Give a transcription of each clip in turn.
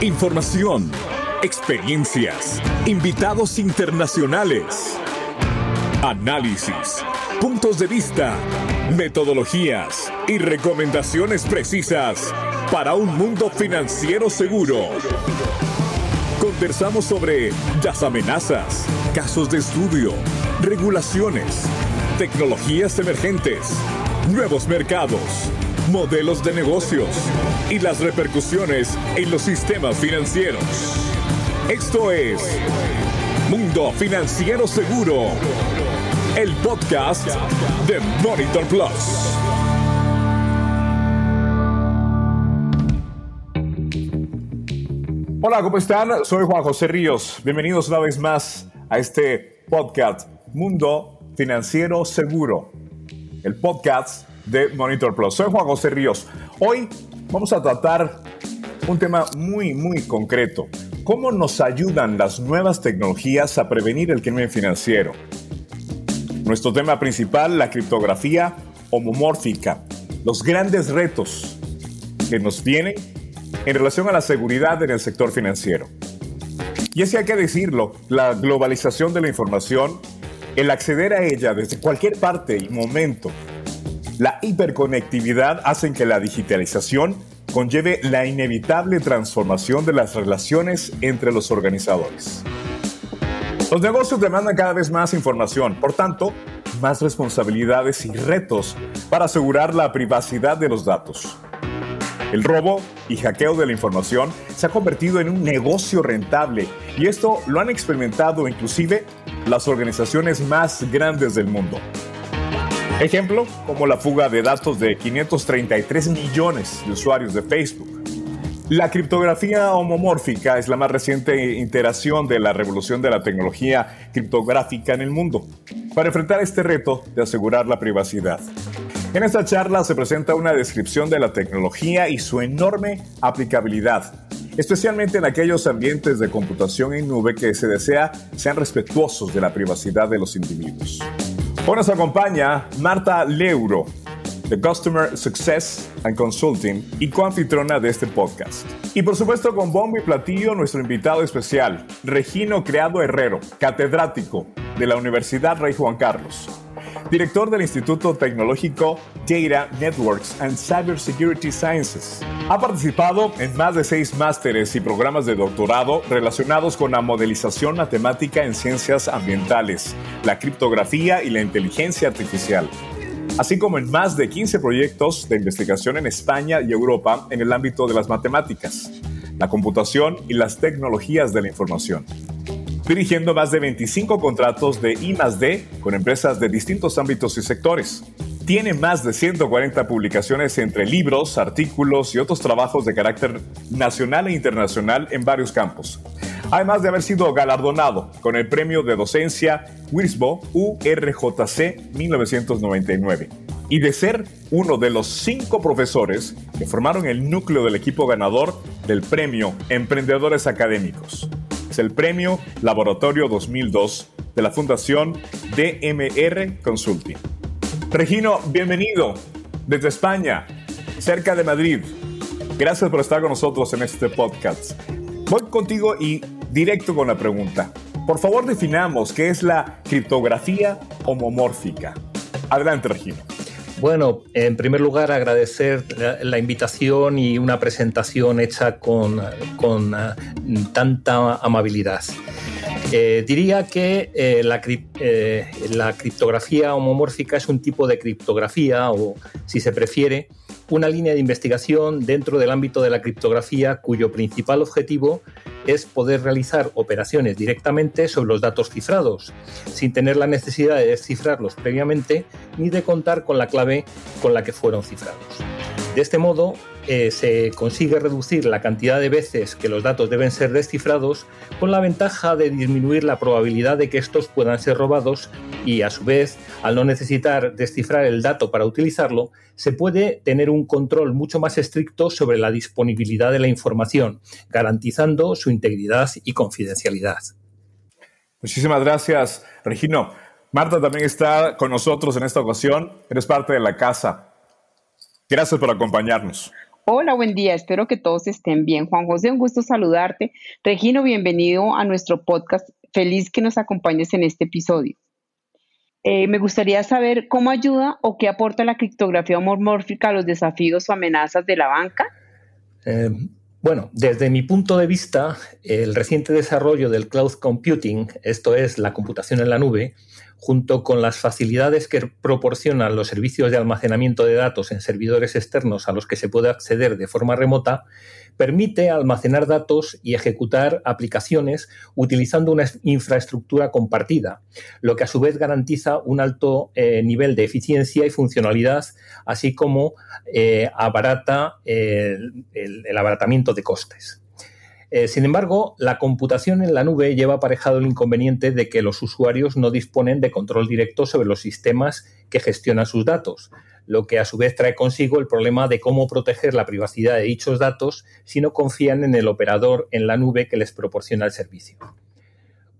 Información, experiencias, invitados internacionales, análisis, puntos de vista, metodologías y recomendaciones precisas para un mundo financiero seguro. Conversamos sobre las amenazas, casos de estudio, regulaciones, tecnologías emergentes, nuevos mercados modelos de negocios y las repercusiones en los sistemas financieros. Esto es Mundo Financiero Seguro, el podcast de Monitor Plus. Hola, ¿cómo están? Soy Juan José Ríos. Bienvenidos una vez más a este podcast Mundo Financiero Seguro, el podcast de Monitor Plus. Soy Juan José Ríos. Hoy vamos a tratar un tema muy, muy concreto. ¿Cómo nos ayudan las nuevas tecnologías a prevenir el crimen financiero? Nuestro tema principal, la criptografía homomórfica. Los grandes retos que nos vienen en relación a la seguridad en el sector financiero. Y es hay que decirlo, la globalización de la información, el acceder a ella desde cualquier parte y momento, la hiperconectividad hacen que la digitalización conlleve la inevitable transformación de las relaciones entre los organizadores. Los negocios demandan cada vez más información, por tanto, más responsabilidades y retos para asegurar la privacidad de los datos. El robo y hackeo de la información se ha convertido en un negocio rentable y esto lo han experimentado inclusive las organizaciones más grandes del mundo. Ejemplo, como la fuga de datos de 533 millones de usuarios de Facebook. La criptografía homomórfica es la más reciente iteración de la revolución de la tecnología criptográfica en el mundo, para enfrentar este reto de asegurar la privacidad. En esta charla se presenta una descripción de la tecnología y su enorme aplicabilidad, especialmente en aquellos ambientes de computación en nube que se desea sean respetuosos de la privacidad de los individuos. Hoy nos acompaña Marta Leuro, de Customer Success and Consulting y coanfitrona de este podcast. Y por supuesto con bombo y platillo nuestro invitado especial, Regino Creado Herrero, catedrático de la Universidad Rey Juan Carlos director del Instituto Tecnológico Data Networks and Cybersecurity Sciences. Ha participado en más de seis másteres y programas de doctorado relacionados con la modelización matemática en ciencias ambientales, la criptografía y la inteligencia artificial así como en más de 15 proyectos de investigación en España y Europa en el ámbito de las matemáticas, la computación y las tecnologías de la información dirigiendo más de 25 contratos de I+D con empresas de distintos ámbitos y sectores. Tiene más de 140 publicaciones entre libros, artículos y otros trabajos de carácter nacional e internacional en varios campos. Además de haber sido galardonado con el premio de docencia WISBO URJC 1999 y de ser uno de los cinco profesores que formaron el núcleo del equipo ganador del premio Emprendedores Académicos el premio Laboratorio 2002 de la Fundación DMR Consulting. Regino, bienvenido desde España, cerca de Madrid. Gracias por estar con nosotros en este podcast. Voy contigo y directo con la pregunta. Por favor, definamos qué es la criptografía homomórfica. Adelante, Regino. Bueno, en primer lugar agradecer la, invitación y una presentación hecha con, eh, tanta amabilidad. Eh, diría que eh, la, la, criptografía homomórfica es un tipo de criptografía, o si se prefiere, una línea de investigación dentro del ámbito de la criptografía cuyo principal objetivo es poder realizar operaciones directamente sobre los datos cifrados, sin tener la necesidad de descifrarlos previamente ni de contar con la clave con la que fueron cifrados. De este modo, eh, se consigue reducir la cantidad de veces que los datos deben ser descifrados con la ventaja de disminuir la probabilidad de que estos puedan ser robados y a su vez, al no necesitar descifrar el dato para utilizarlo, se puede tener un control mucho más estricto sobre la disponibilidad de la información, garantizando su integridad y confidencialidad. Muchísimas gracias, Regino. Marta también está con nosotros en esta ocasión. Eres parte de la casa. Gracias por acompañarnos. Hola, buen día. Espero que todos estén bien. Juan José, un gusto saludarte. Regino, bienvenido a nuestro podcast. Feliz que nos acompañes en este episodio. Eh, me gustaría saber cómo ayuda o qué aporta la criptografía homomórfica a los desafíos o amenazas de la banca. Eh, bueno, desde mi punto de vista, el reciente desarrollo del cloud computing, esto es la computación en la nube, junto con las facilidades que proporcionan los servicios de almacenamiento de datos en servidores externos a los que se puede acceder de forma remota, permite almacenar datos y ejecutar aplicaciones utilizando una infraestructura compartida, lo que a su vez garantiza un alto eh, nivel de eficiencia y funcionalidad, así como eh, abarata el abaratamiento de costes. Eh, sin embargo, la computación en la nube lleva aparejado el inconveniente de que los usuarios no disponen de control directo sobre los sistemas que gestionan sus datos, lo que a su vez trae consigo el problema de cómo proteger la privacidad de dichos datos si no confían en el operador en la nube que les proporciona el servicio.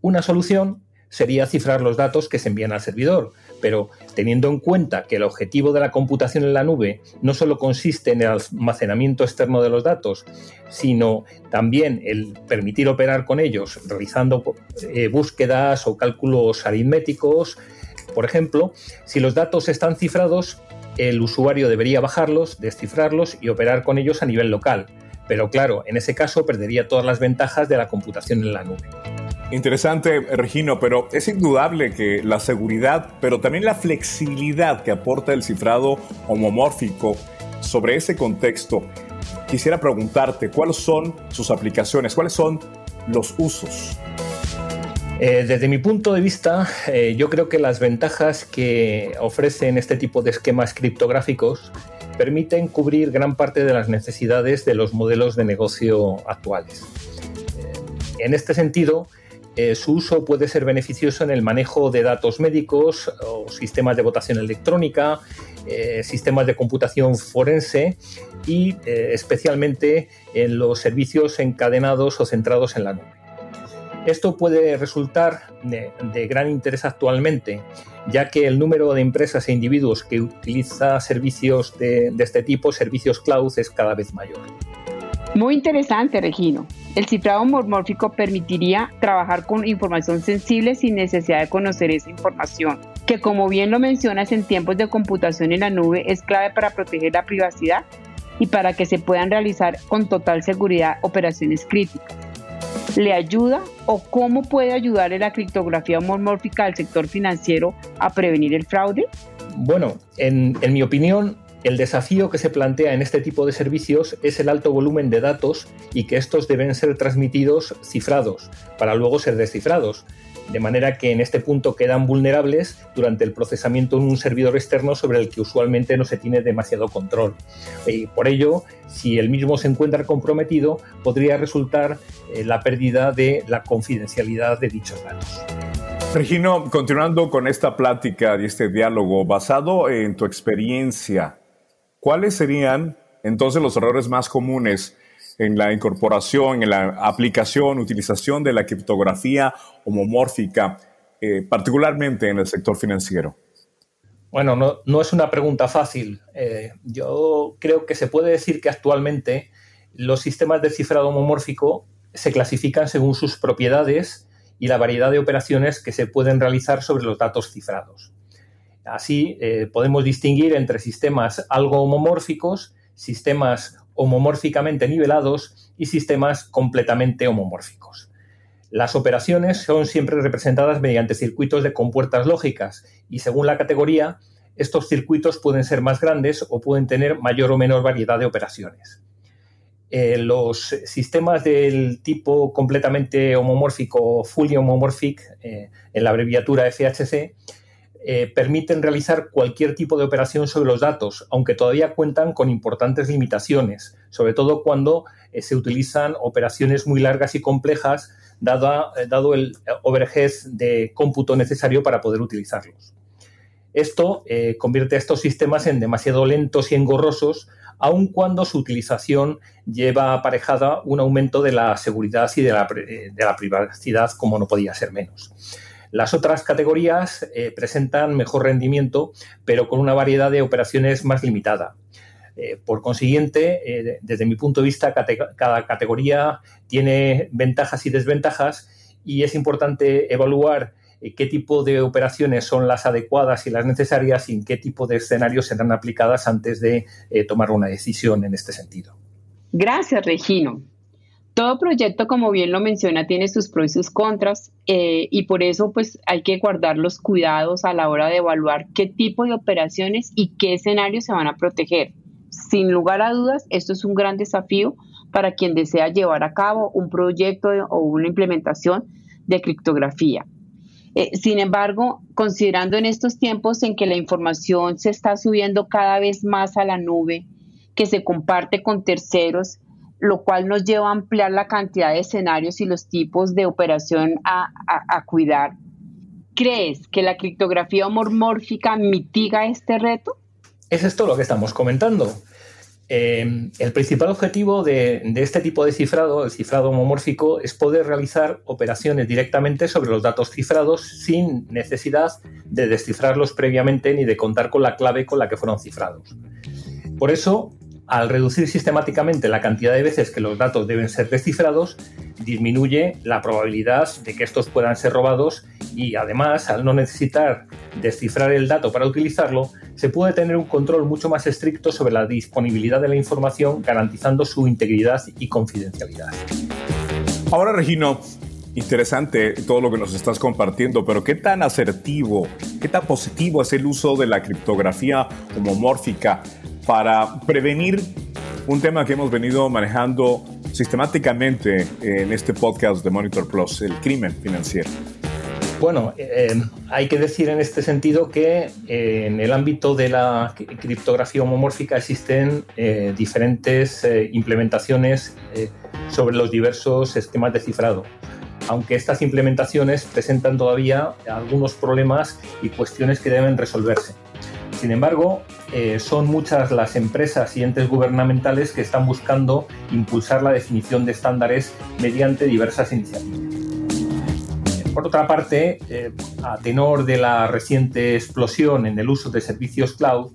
Una solución sería cifrar los datos que se envían al servidor, pero teniendo en cuenta que el objetivo de la computación en la nube no solo consiste en el almacenamiento externo de los datos, sino también el permitir operar con ellos realizando eh, búsquedas o cálculos aritméticos, por ejemplo, si los datos están cifrados, el usuario debería bajarlos, descifrarlos y operar con ellos a nivel local. Pero claro, en ese caso perdería todas las ventajas de la computación en la nube. Interesante, Regino, pero es indudable que la seguridad, pero también la flexibilidad que aporta el cifrado homomórfico sobre ese contexto, quisiera preguntarte cuáles son sus aplicaciones, cuáles son los usos. Eh, desde mi punto de vista, eh, yo creo que las ventajas que ofrecen este tipo de esquemas criptográficos permiten cubrir gran parte de las necesidades de los modelos de negocio actuales. Eh, en este sentido, eh, su uso puede ser beneficioso en el manejo de datos médicos sistemas de votación electrónica, eh, sistemas de computación forense y eh, especialmente en los servicios encadenados o centrados en la nube. Esto puede resultar de, gran interés actualmente, ya que el número de empresas e individuos que utiliza servicios de, de este tipo, servicios cloud, es cada vez mayor. Muy interesante, Regino. El cifrado homomórfico permitiría trabajar con información sensible sin necesidad de conocer esa información, que como bien lo mencionas en tiempos de computación en la nube es clave para proteger la privacidad y para que se puedan realizar con total seguridad operaciones críticas. ¿Le ayuda o cómo puede ayudarle la criptografía homomórfica al sector financiero a prevenir el fraude? Bueno, en, en mi opinión, el desafío que se plantea en este tipo de servicios es el alto volumen de datos y que estos deben ser transmitidos cifrados para luego ser descifrados, de manera que en este punto quedan vulnerables durante el procesamiento en un servidor externo sobre el que usualmente no se tiene demasiado control. Y por ello, si el mismo se encuentra comprometido, podría resultar eh, la pérdida de la confidencialidad de dichos datos. Regino, continuando con esta plática y este diálogo, basado en tu experiencia, ¿Cuáles serían entonces los errores más comunes en la incorporación, en la aplicación, utilización de la criptografía homomórfica, eh, particularmente en el sector financiero? Bueno, no, es una pregunta fácil. Eh, yo creo que se puede decir que actualmente los sistemas de cifrado homomórfico se clasifican según sus propiedades y la variedad de operaciones que se pueden realizar sobre los datos cifrados. Así eh, podemos distinguir entre sistemas algo homomórficos, sistemas homomórficamente nivelados y sistemas completamente homomórficos. Las operaciones son siempre representadas mediante circuitos de compuertas lógicas y según la categoría, estos circuitos pueden ser más grandes o pueden tener mayor o menor variedad de operaciones. Eh, los sistemas del tipo completamente homomórfico, fully homomorphic, eh, en la abreviatura FHC, eh, permiten realizar cualquier tipo de operación sobre los datos, aunque todavía cuentan con importantes limitaciones, sobre todo cuando eh, se utilizan operaciones muy largas y complejas, eh, dado el overhead de cómputo necesario para poder utilizarlos. Esto convierte a estos sistemas en demasiado lentos y engorrosos, aun cuando su utilización lleva aparejada un aumento de la seguridad y de la privacidad, como no podía ser menos. Las otras categorías eh, presentan mejor rendimiento, pero con una variedad de operaciones más limitada. Eh, por consiguiente, eh, desde mi punto de vista, cada categoría tiene ventajas y desventajas y es importante evaluar qué tipo de operaciones son las adecuadas y las necesarias y en qué tipo de escenarios serán aplicadas antes de tomar una decisión en este sentido. Gracias, Regino. Todo proyecto, como bien lo menciona, tiene sus pros y sus contras y por eso pues hay que guardar los cuidados a la hora de evaluar qué tipo de operaciones y qué escenarios se van a proteger. Sin lugar a dudas, esto es un gran desafío para quien desea llevar a cabo un proyecto o una implementación de criptografía. Eh, sin embargo, considerando en estos tiempos en que la información se está subiendo cada vez más a la nube, que se comparte con terceros, lo cual nos lleva a ampliar la cantidad de escenarios y los tipos de operación a, a cuidar, ¿crees que la criptografía homomórfica mitiga este reto? Es esto lo que estamos comentando. Eh, el principal objetivo de, este tipo de cifrado, el cifrado homomórfico, es poder realizar operaciones directamente sobre los datos cifrados sin necesidad de descifrarlos previamente ni de contar con la clave con la que fueron cifrados. Por eso, al reducir sistemáticamente la cantidad de veces que los datos deben ser descifrados, disminuye la probabilidad de que estos puedan ser robados y además, al no necesitar descifrar el dato para utilizarlo, se puede tener un control mucho más estricto sobre la disponibilidad de la información, garantizando su integridad y confidencialidad. Ahora, Regino, interesante todo lo que nos estás compartiendo, pero ¿qué tan asertivo, qué tan positivo es el uso de la criptografía homomórfica para prevenir un tema que hemos venido manejando sistemáticamente en este podcast de Monitor Plus, el crimen financiero? Bueno, eh, hay que decir en este sentido que eh, en el ámbito de la criptografía homomórfica existen eh, diferentes implementaciones sobre los diversos esquemas de cifrado, aunque estas implementaciones presentan todavía algunos problemas y cuestiones que deben resolverse. Sin embargo, son muchas las empresas y entes gubernamentales que están buscando impulsar la definición de estándares mediante diversas iniciativas. Por otra parte, eh, a tenor de la reciente explosión en el uso de servicios cloud,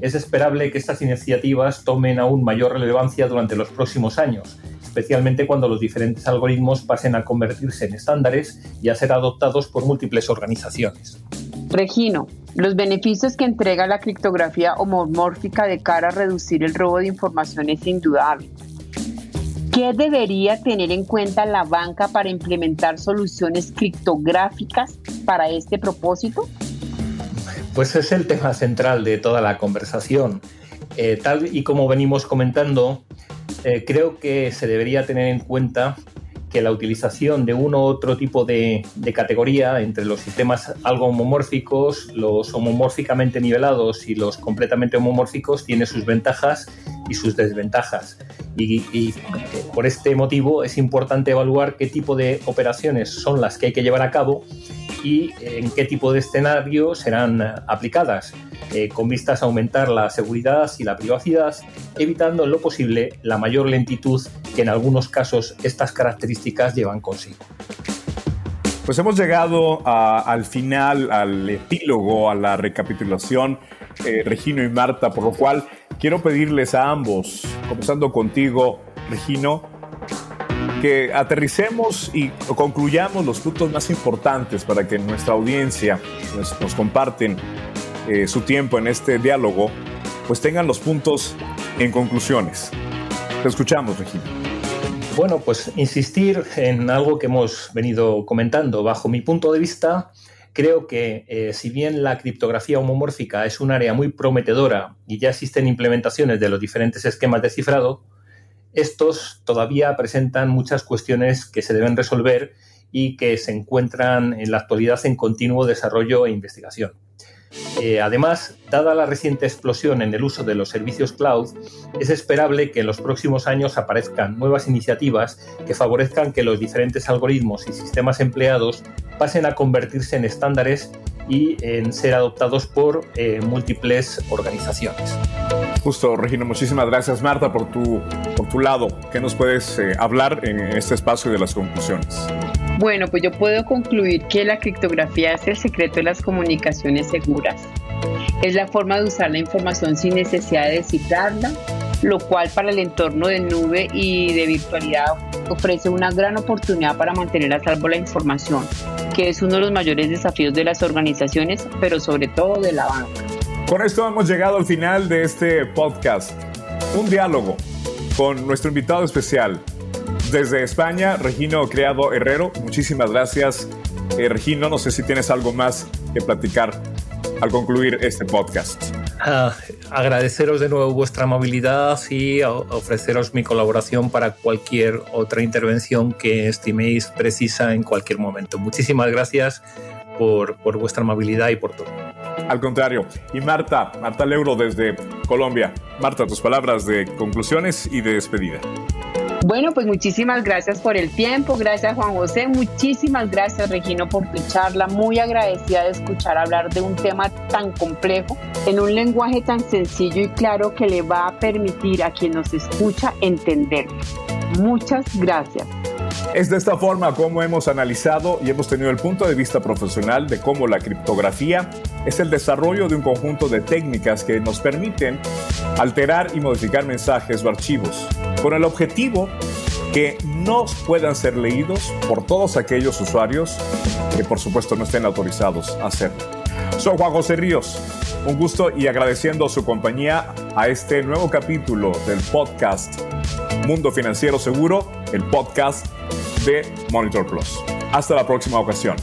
es esperable que estas iniciativas tomen aún mayor relevancia durante los próximos años, especialmente cuando los diferentes algoritmos pasen a convertirse en estándares y a ser adoptados por múltiples organizaciones. Regino, los beneficios que entrega la criptografía homomórfica de cara a reducir el robo de información es indudable. ¿Qué debería tener en cuenta la banca para implementar soluciones criptográficas para este propósito? Pues es el tema central de toda la conversación. Eh, tal y como venimos comentando, eh, creo que se debería tener en cuenta que la utilización de uno u otro tipo de, categoría entre los sistemas algo homomórficos, los homomórficamente nivelados y los completamente homomórficos tiene sus ventajas y sus desventajas. Y, y, por este motivo es importante evaluar qué tipo de operaciones son las que hay que llevar a cabo y en qué tipo de escenario serán aplicadas. Eh, con vistas a aumentar la seguridad y la privacidad, evitando en lo posible la mayor lentitud que en algunos casos estas características llevan consigo. Pues hemos llegado al final, al epílogo, a la recapitulación, eh, Regino y Marta, por lo cual quiero pedirles a ambos, comenzando contigo, Regino, que aterricemos y concluyamos los puntos más importantes para que nuestra audiencia nos comparten eh, su tiempo en este diálogo, pues tengan los puntos en conclusiones. Te escuchamos, Regina. Bueno, pues insistir en algo que hemos venido comentando. Bajo mi punto de vista, creo que eh, si bien la criptografía homomórfica es un área muy prometedora y ya existen implementaciones de los diferentes esquemas de cifrado, estos todavía presentan muchas cuestiones que se deben resolver y que se encuentran en la actualidad en continuo desarrollo e investigación. Eh, además, dada la reciente explosión en el uso de los servicios cloud, es esperable que en los próximos años aparezcan nuevas iniciativas que favorezcan que los diferentes algoritmos y sistemas empleados pasen a convertirse en estándares y en ser adoptados por eh, múltiples organizaciones. Justo, Regina, muchísimas gracias Marta por tu, por tu lado. ¿Qué nos puedes eh, hablar en este espacio de las conclusiones? Bueno, pues yo puedo concluir que la criptografía es el secreto de las comunicaciones seguras. Es la forma de usar la información sin necesidad de descifrarla, lo cual para el entorno de nube y de virtualidad ofrece una gran oportunidad para mantener a salvo la información, que es uno de los mayores desafíos de las organizaciones, pero sobre todo de la banca. Con esto hemos llegado al final de este podcast. Un diálogo con nuestro invitado especial. Desde España, Regino Criado Herrero, muchísimas gracias. Eh, Regino, no sé si tienes algo más que platicar al concluir este podcast. Ah, agradeceros de nuevo vuestra amabilidad y ofreceros mi colaboración para cualquier otra intervención que estiméis precisa en cualquier momento. Muchísimas gracias por vuestra amabilidad y por todo. Al contrario. Y Marta, Marta Leuro desde Colombia. Marta, tus palabras de conclusiones y de despedida. Bueno, pues muchísimas gracias por el tiempo, gracias Juan José, muchísimas gracias Regino por tu charla, muy agradecida de escuchar hablar de un tema tan complejo en un lenguaje tan sencillo y claro que le va a permitir a quien nos escucha entenderlo. Muchas gracias. Es de esta forma como hemos analizado y hemos tenido el punto de vista profesional de cómo la criptografía es el desarrollo de un conjunto de técnicas que nos permiten alterar y modificar mensajes o archivos, con el objetivo que no puedan ser leídos por todos aquellos usuarios que por supuesto no estén autorizados a hacerlo. Soy Juan José Ríos, un gusto y agradeciendo su compañía a este nuevo capítulo del podcast Mundo Financiero Seguro, el podcast de Monitor Plus. Hasta la próxima ocasión.